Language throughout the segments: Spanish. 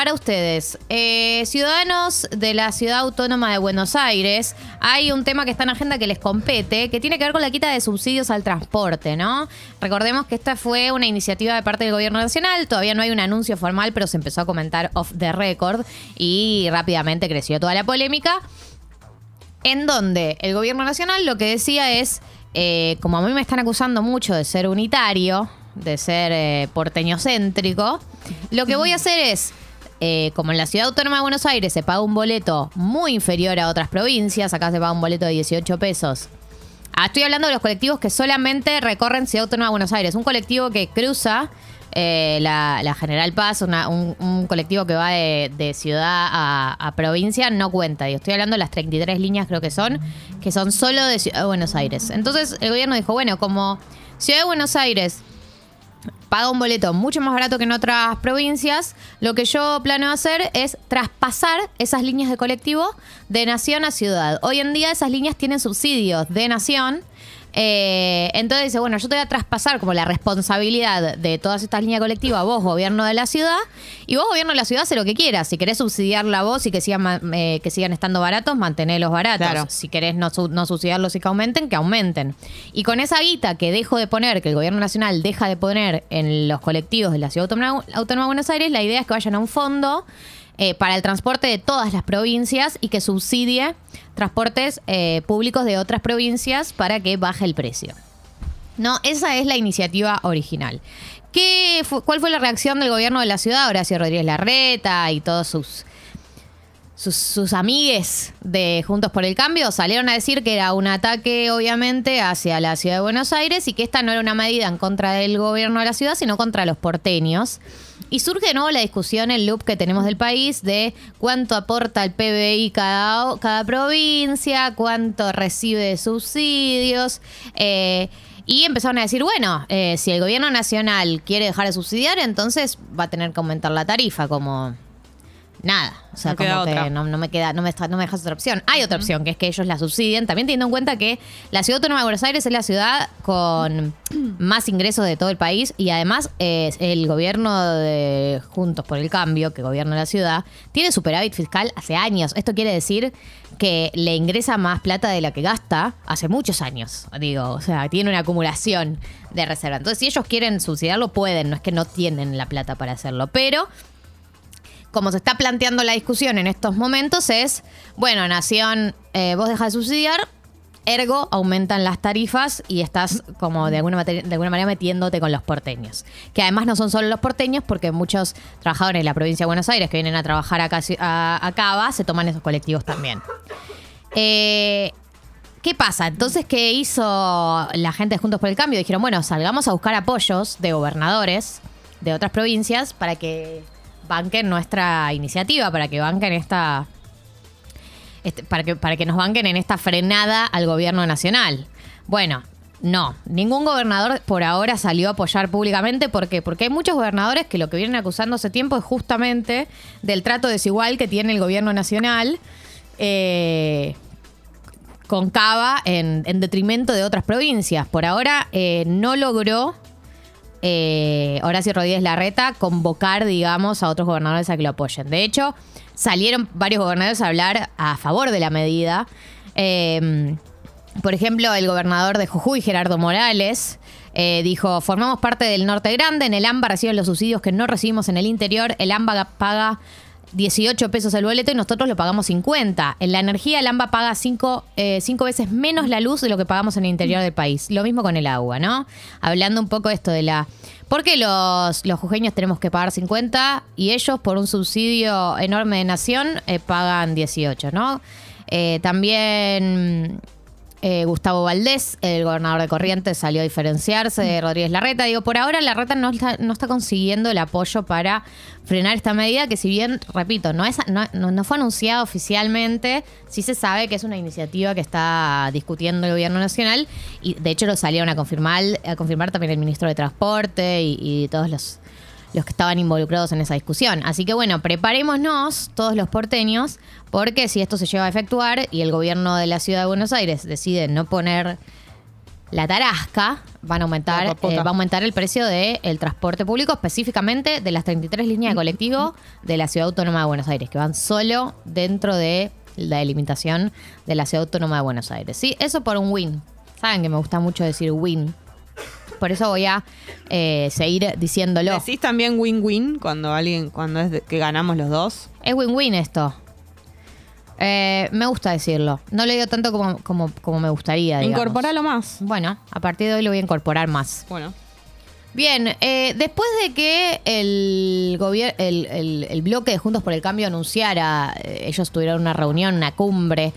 para ustedes, eh, ciudadanos de la ciudad autónoma de Buenos Aires, hay un tema que está en agenda que les compete, que tiene que ver con la quita de subsidios al transporte, ¿no? Recordemos que esta fue una iniciativa de parte del gobierno nacional, todavía no hay un anuncio formal, pero se empezó a comentar off the record y rápidamente creció toda la polémica, en donde el gobierno nacional lo que decía es, eh, como a mí me están acusando mucho de ser unitario, de ser eh, porteño céntrico, lo que voy a hacer es, eh, como en la ciudad autónoma de Buenos Aires se paga un boleto muy inferior a otras provincias, acá se paga un boleto de 18 pesos. Ah, estoy hablando de los colectivos que solamente recorren Ciudad Autónoma de Buenos Aires. Un colectivo que cruza eh, la, General Paz, un, colectivo que va de, ciudad a, provincia, no cuenta. Digo, estoy hablando de las 33 líneas, creo que son, que son solo de Ciudad de Buenos Aires. Entonces el gobierno dijo, bueno, como Ciudad de Buenos Aires paga un boleto mucho más barato que en otras provincias, lo que yo planeo hacer es traspasar esas líneas de colectivo de nación a ciudad. Hoy en día esas líneas tienen subsidios de nación. Eh, entonces dice, bueno, yo te voy a traspasar como la responsabilidad de todas estas líneas colectivas, vos, gobierno de la ciudad, y vos, gobierno de la ciudad, hace lo que quieras. Si querés subsidiarla vos y que sigan, eh, que sigan estando baratos, mantenerlos baratos. Claro. Si querés no, no subsidiarlos y que aumenten, que aumenten. Y con esa guita que dejo de poner, que el gobierno nacional deja de poner en los colectivos de la Ciudad Autónoma, Autónoma de Buenos Aires, la idea es que vayan a un fondo eh, para el transporte de todas las provincias y que subsidie transportes eh, públicos de otras provincias para que baje el precio. No, esa es la iniciativa original. ¿Qué ¿Cuál fue la reacción del gobierno de la ciudad? Horacio Rodríguez Larreta y todos sus sus, sus amigues de Juntos por el Cambio salieron a decir que era un ataque, obviamente, hacia la ciudad de Buenos Aires y que esta no era una medida en contra del gobierno de la ciudad, sino contra los porteños. Y surge de nuevo la discusión, el loop que tenemos del país de cuánto aporta el PBI cada, cada provincia, cuánto recibe de subsidios. eh, y empezaron a decir, bueno, eh, si el gobierno nacional quiere dejar de subsidiar, entonces va a tener que aumentar la tarifa, como nada. O sea, No como que no, no me queda, no me, está- no me dejas otra opción. Hay otra opción, que es que ellos la subsidien. También teniendo en cuenta que la ciudad autónoma de Buenos Aires es la ciudad con más ingresos de todo el país y además eh, el gobierno de Juntos por el Cambio, que gobierna la ciudad, tiene superávit fiscal hace años. Esto quiere decir que le ingresa más plata de la que gasta hace muchos años. Digo, o sea, tiene una acumulación de reserva. Entonces, si ellos quieren subsidiarlo, pueden. No es que no tienen la plata para hacerlo. Pero como se está planteando la discusión en estos momentos, es, bueno, Nación, eh, vos dejas de subsidiar, ergo aumentan las tarifas y estás como de alguna, manera metiéndote con los porteños. Que además no son solo los porteños, porque muchos trabajadores de la provincia de Buenos Aires que vienen a trabajar acá a, a Cava se toman esos colectivos también. Eh, ¿Qué pasa? Entonces, ¿qué hizo la gente de Juntos por el Cambio? Dijeron, bueno, salgamos a buscar apoyos de gobernadores de otras provincias para que banquen nuestra iniciativa, para que banquen esta. este- para, que, para que nos banquen en esta frenada al gobierno nacional. Bueno, no, ningún gobernador por ahora salió a apoyar públicamente. ¿Por qué? Porque hay muchos gobernadores que lo que vienen acusando hace tiempo es justamente del trato desigual que tiene el gobierno nacional. eh, con Cava en, en detrimento de otras provincias. Por ahora eh, no logró eh, Horacio Rodríguez Larreta convocar, digamos, a otros gobernadores a que lo apoyen. De hecho, salieron varios gobernadores a hablar a favor de la medida. Eh, por ejemplo, el gobernador de Jujuy, Gerardo Morales, eh, dijo, formamos parte del Norte Grande, en el AMBA reciben los subsidios que no recibimos en el interior, el AMBA paga 18 pesos el boleto y nosotros lo pagamos 50. En la energía, el AMBA paga 5 veces menos la luz de lo que pagamos en el interior del país. Lo mismo con el agua, ¿no? Hablando un poco de esto de la... ¿Por qué los, los jujeños tenemos que pagar 50 y ellos por un subsidio enorme de nación eh, pagan 18, ¿no? Eh, también... Eh, Gustavo Valdés, el gobernador de Corrientes, salió a diferenciarse de Rodríguez Larreta. Digo, por ahora Larreta no está, no está consiguiendo el apoyo para frenar esta medida, que si bien, repito, no, es, no, no- no fue anunciada oficialmente, sí se sabe que es una iniciativa que está discutiendo el gobierno nacional y de hecho lo salieron a confirmar, a confirmar también el ministro de Transporte y, y todos los, los que estaban involucrados en esa discusión. Así que bueno, preparémonos todos los porteños, porque si esto se lleva a efectuar y el gobierno de la ciudad de Buenos Aires decide no poner la tarasca, van a aumentar, eh, va a aumentar el precio del transporte público, específicamente de las 33 líneas de colectivo de la Ciudad Autónoma de Buenos Aires, que van solo dentro de la delimitación de la Ciudad Autónoma de Buenos Aires. Sí, eso por un win. Saben que me gusta mucho decir win. Por eso voy a eh, seguir diciéndolo. ¿Decís también win-win cuando alguien, cuando es de- que ganamos los dos? Es win-win esto. Eh, me gusta decirlo. No lo digo tanto como, como, como me gustaría. digamos. Incorporalo más. Bueno, a partir de hoy lo voy a incorporar más. Bueno. Bien, eh, después de que el, gobier- el, el- el bloque de Juntos por el Cambio anunciara, eh, ellos tuvieron una reunión, una cumbre,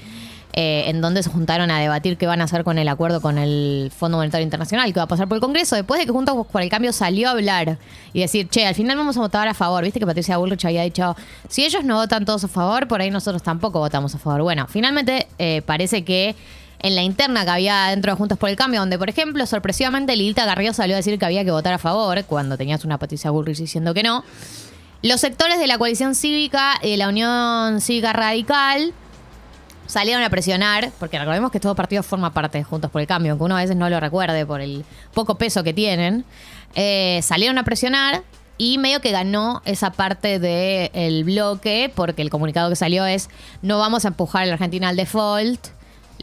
eh, en donde se juntaron a debatir qué van a hacer con el acuerdo con el Fondo Monetario Internacional, que va a pasar por el Congreso, después de que Juntos por el Cambio salió a hablar y decir, che, al final vamos a votar a favor. Viste que Patricia Bullrich había dicho, si ellos no votan todos a favor, por ahí nosotros tampoco votamos a favor. Bueno, finalmente eh, parece que en la interna que había dentro de Juntos por el Cambio, donde, por ejemplo, sorpresivamente Lilita Garrido salió a decir que había que votar a favor, cuando tenías una Patricia Bullrich diciendo que no. Los sectores de la coalición cívica y de la Unión Cívica Radical salieron a presionar, porque recordemos que todo partido forma parte de Juntos por el Cambio, aunque uno a veces no lo recuerde por el poco peso que tienen, eh, salieron a presionar y medio que ganó esa parte del bloque, porque el comunicado que salió es no vamos a empujar a la Argentina al default,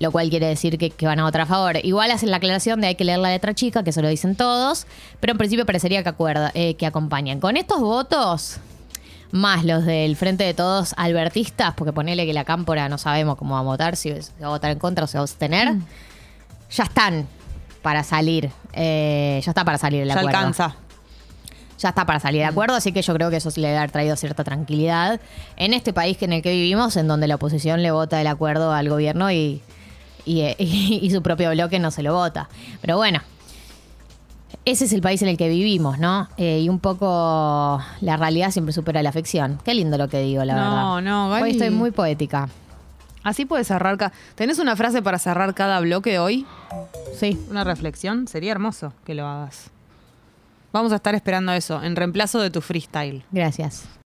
lo cual quiere decir que, van a votar a favor. Igual hacen la aclaración de hay que leer la letra chica, que eso lo dicen todos, pero en principio parecería que, acuerda, eh, que acompañan. Con estos votos, más los del Frente de Todos albertistas, porque ponele que la cámpora no sabemos cómo va a votar, si va a votar en contra o se va a abstener, ya están para salir. eh, ya está para salir el Ya acuerdo. alcanza. Ya está para salir de acuerdo, así que yo creo que eso sí le ha traído cierta tranquilidad en este país que en el que vivimos, en donde la oposición le vota el acuerdo al gobierno y, y, eh, y su propio bloque no se lo vota. Pero bueno, ese es el país en el que vivimos, ¿no? Eh, y un poco la realidad siempre supera la ficción. Qué lindo lo que digo, la No, verdad. no, Gali. Hoy estoy muy poética. Así puedes cerrar. ca- ¿Tenés una frase para cerrar cada bloque hoy? Sí. Una reflexión. Sería hermoso que lo hagas. Vamos a estar esperando eso, en reemplazo de tu freestyle. Gracias.